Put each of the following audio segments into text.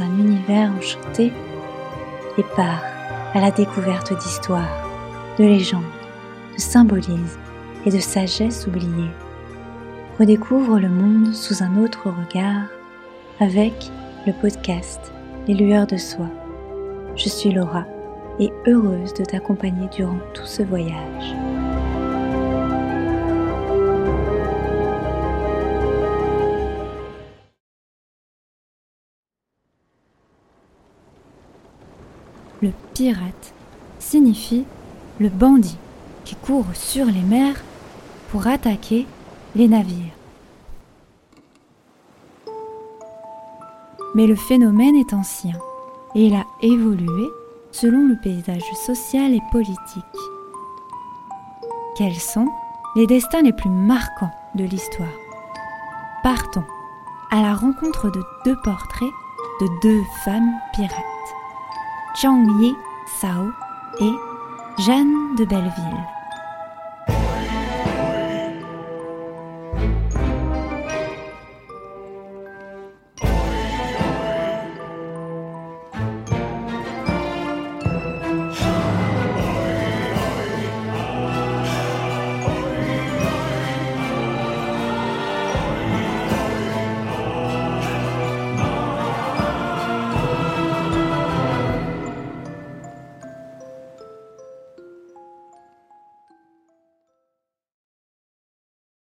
un univers enchanté et part à la découverte d'histoires, de légendes, de symbolismes et de sagesse oubliée. Redécouvre le monde sous un autre regard avec le podcast Les lueurs de soi. Je suis Laura et heureuse de t'accompagner durant tout ce voyage. Le pirate signifie le bandit qui court sur les mers pour attaquer les navires. Mais le phénomène est ancien et il a évolué selon le paysage social et politique. Quels sont les destins les plus marquants de l'histoire? Partons à la rencontre de deux portraits de deux femmes pirates, Chang Yi Sao et Jeanne de Belleville.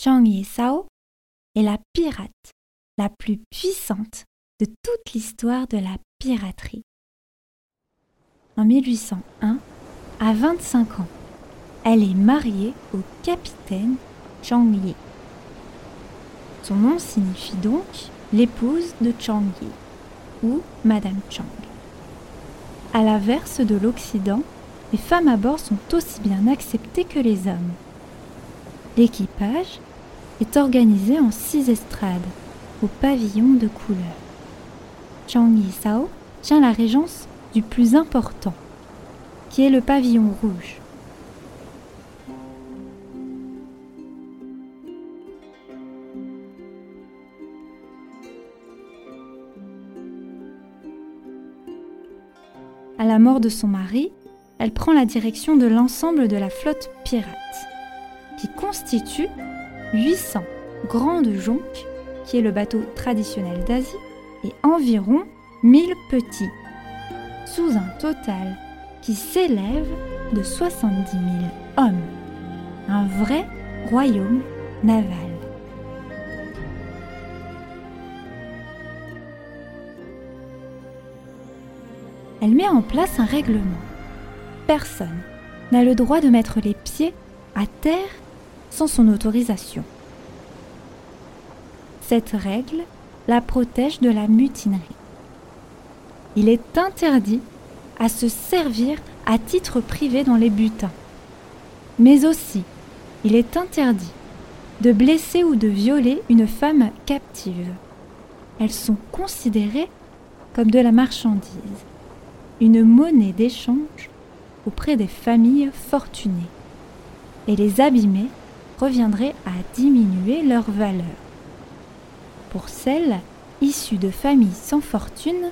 Chang Yi-sao est la pirate la plus puissante de toute l'histoire de la piraterie. En 1801, à 25 ans, elle est mariée au capitaine Chang Yi. Son nom signifie donc l'épouse de Chang Yi ou Madame Chang. À l'inverse de l'Occident, les femmes à bord sont aussi bien acceptées que les hommes. L'équipage est organisé en six estrades, au pavillon de couleur. Chang Yi-sao tient la régence du plus important, qui est le pavillon rouge. À la mort de son mari, elle prend la direction de l'ensemble de la flotte pirate, qui constitue 800 grandes jonques, qui est le bateau traditionnel d'Asie, et environ 1000 petits, sous un total qui s'élève de 70 000 hommes. Un vrai royaume naval. Elle met en place un règlement. Personne n'a le droit de mettre les pieds à terre sans son autorisation. Cette règle la protège de la mutinerie. Il est interdit à se servir à titre privé dans les butins. Mais aussi, il est interdit de blesser ou de violer une femme captive. Elles sont considérées comme de la marchandise, une monnaie d'échange auprès des familles fortunées. Et les abîmer reviendrait à diminuer leur valeur. Pour celles issues de familles sans fortune,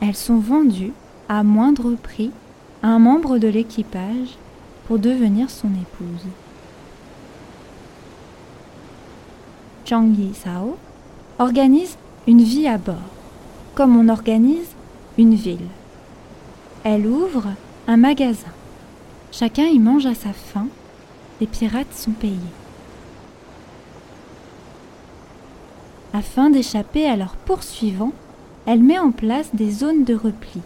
elles sont vendues à moindre prix à un membre de l'équipage pour devenir son épouse. Chang Yi Sao organise une vie à bord, comme on organise une ville. Elle ouvre un magasin. Chacun y mange à sa faim les pirates sont payés. Afin d'échapper à leurs poursuivants, elle met en place des zones de repli.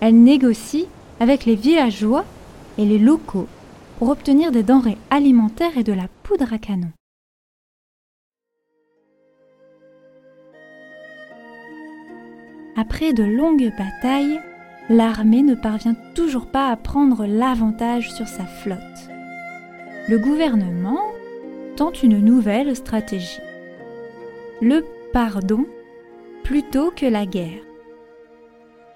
Elle négocie avec les villageois et les locaux pour obtenir des denrées alimentaires et de la poudre à canon. Après de longues batailles, l'armée ne parvient toujours pas à prendre l'avantage sur sa flotte le gouvernement tente une nouvelle stratégie. Le pardon plutôt que la guerre.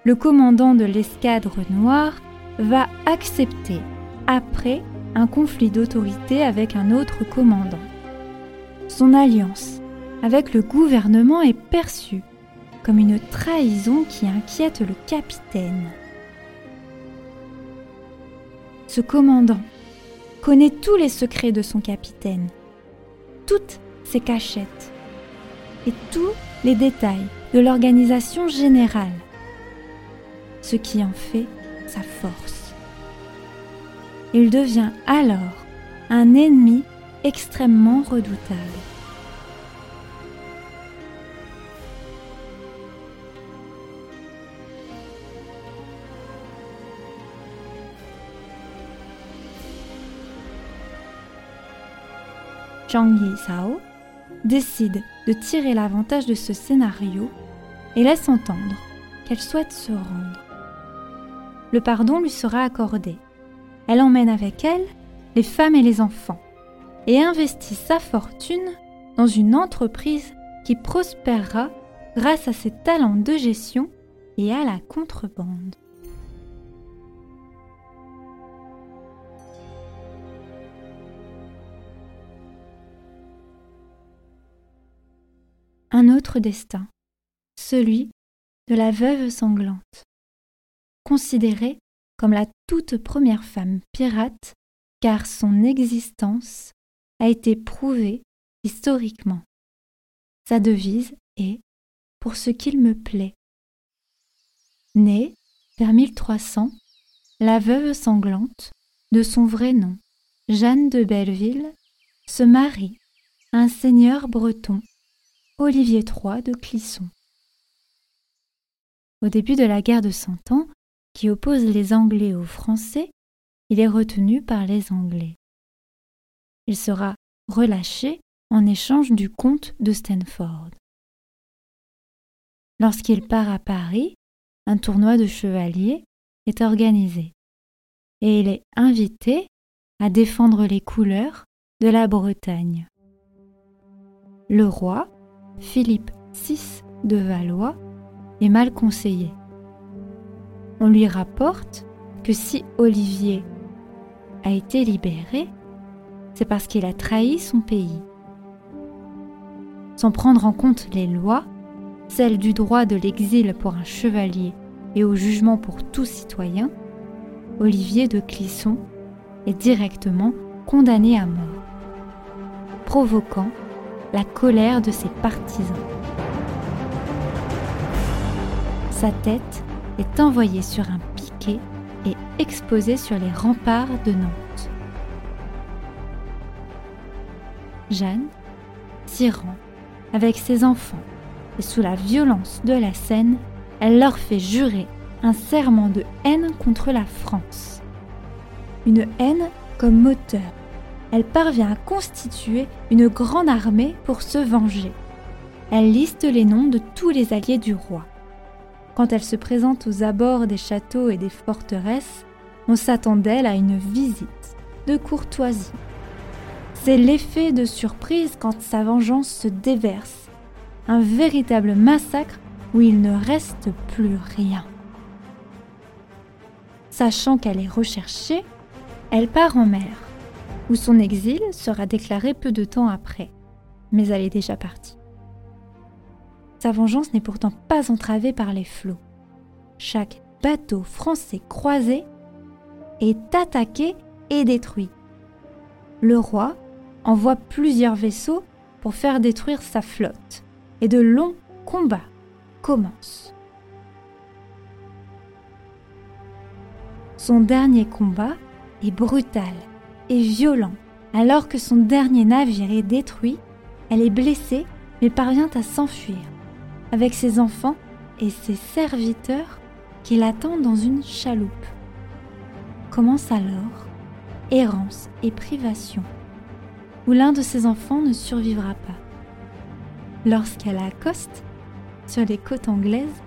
Le commandant de l'escadre noire va accepter après un conflit d'autorité avec un autre commandant. Son alliance avec le gouvernement est perçue comme une trahison qui inquiète le capitaine. Ce commandant connaît tous les secrets de son capitaine, toutes ses cachettes et tous les détails de l'organisation générale, ce qui en fait sa force. Il devient alors un ennemi extrêmement redoutable. Zhang Yisao décide de tirer l'avantage de ce scénario et laisse entendre qu'elle souhaite se rendre. Le pardon lui sera accordé. Elle emmène avec elle les femmes et les enfants et investit sa fortune dans une entreprise qui prospérera grâce à ses talents de gestion et à la contrebande. Un autre destin, celui de la veuve sanglante, considérée comme la toute première femme pirate car son existence a été prouvée historiquement. Sa devise est Pour ce qu'il me plaît. Née vers 1300, la veuve sanglante, de son vrai nom, Jeanne de Belleville, se marie à un seigneur breton Olivier III de Clisson. Au début de la guerre de Cent Ans, qui oppose les Anglais aux Français, il est retenu par les Anglais. Il sera relâché en échange du comte de Stanford. Lorsqu'il part à Paris, un tournoi de chevaliers est organisé et il est invité à défendre les couleurs de la Bretagne. Le roi Philippe VI de Valois est mal conseillé. On lui rapporte que si Olivier a été libéré, c'est parce qu'il a trahi son pays. Sans prendre en compte les lois, celles du droit de l'exil pour un chevalier et au jugement pour tout citoyen, Olivier de Clisson est directement condamné à mort, provoquant la colère de ses partisans. Sa tête est envoyée sur un piquet et exposée sur les remparts de Nantes. Jeanne s'y avec ses enfants et sous la violence de la scène, elle leur fait jurer un serment de haine contre la France. Une haine comme moteur elle parvient à constituer une grande armée pour se venger. Elle liste les noms de tous les alliés du roi. Quand elle se présente aux abords des châteaux et des forteresses, on s'attend d'elle à une visite de courtoisie. C'est l'effet de surprise quand sa vengeance se déverse, un véritable massacre où il ne reste plus rien. Sachant qu'elle est recherchée, elle part en mer où son exil sera déclaré peu de temps après, mais elle est déjà partie. Sa vengeance n'est pourtant pas entravée par les flots. Chaque bateau français croisé est attaqué et détruit. Le roi envoie plusieurs vaisseaux pour faire détruire sa flotte, et de longs combats commencent. Son dernier combat est brutal violent. Alors que son dernier navire est détruit, elle est blessée mais parvient à s'enfuir avec ses enfants et ses serviteurs qui l'attendent dans une chaloupe. Commence alors errance et privation, où l'un de ses enfants ne survivra pas. Lorsqu'elle accoste sur les côtes anglaises,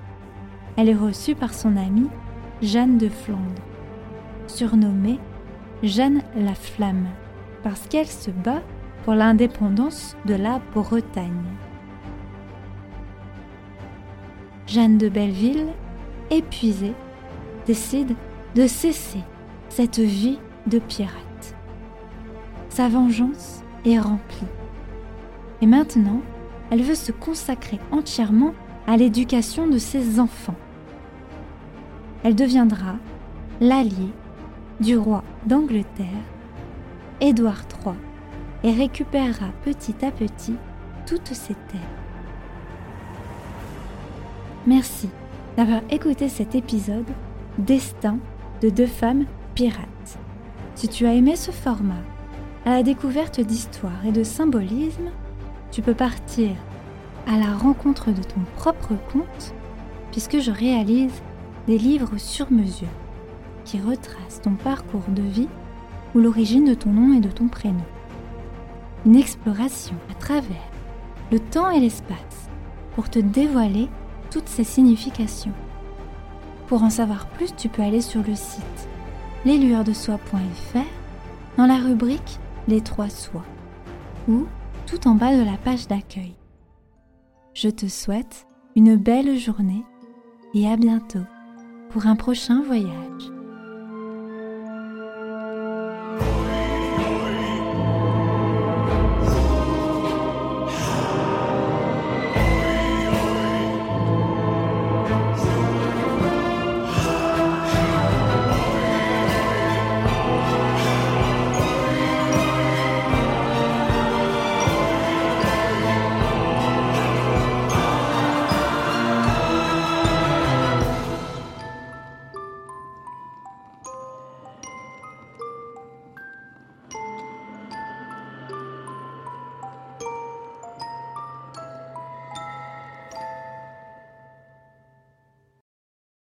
elle est reçue par son amie Jeanne de Flandre, surnommée Jeanne la Flamme, parce qu'elle se bat pour l'indépendance de la Bretagne. Jeanne de Belleville, épuisée, décide de cesser cette vie de pirate. Sa vengeance est remplie. Et maintenant, elle veut se consacrer entièrement à l'éducation de ses enfants. Elle deviendra l'allié du roi d'Angleterre, Édouard III, et récupérera petit à petit toutes ses terres. Merci d'avoir écouté cet épisode Destin de deux femmes pirates. Si tu as aimé ce format, à la découverte d'histoire et de symbolisme, tu peux partir à la rencontre de ton propre conte puisque je réalise des livres sur mesure qui retracent ton parcours de vie ou l'origine de ton nom et de ton prénom. Une exploration à travers le temps et l'espace pour te dévoiler toutes ces significations. Pour en savoir plus, tu peux aller sur le site leslueursdesoie.fr dans la rubrique Les trois soies ou tout en bas de la page d'accueil. Je te souhaite une belle journée et à bientôt pour un prochain voyage.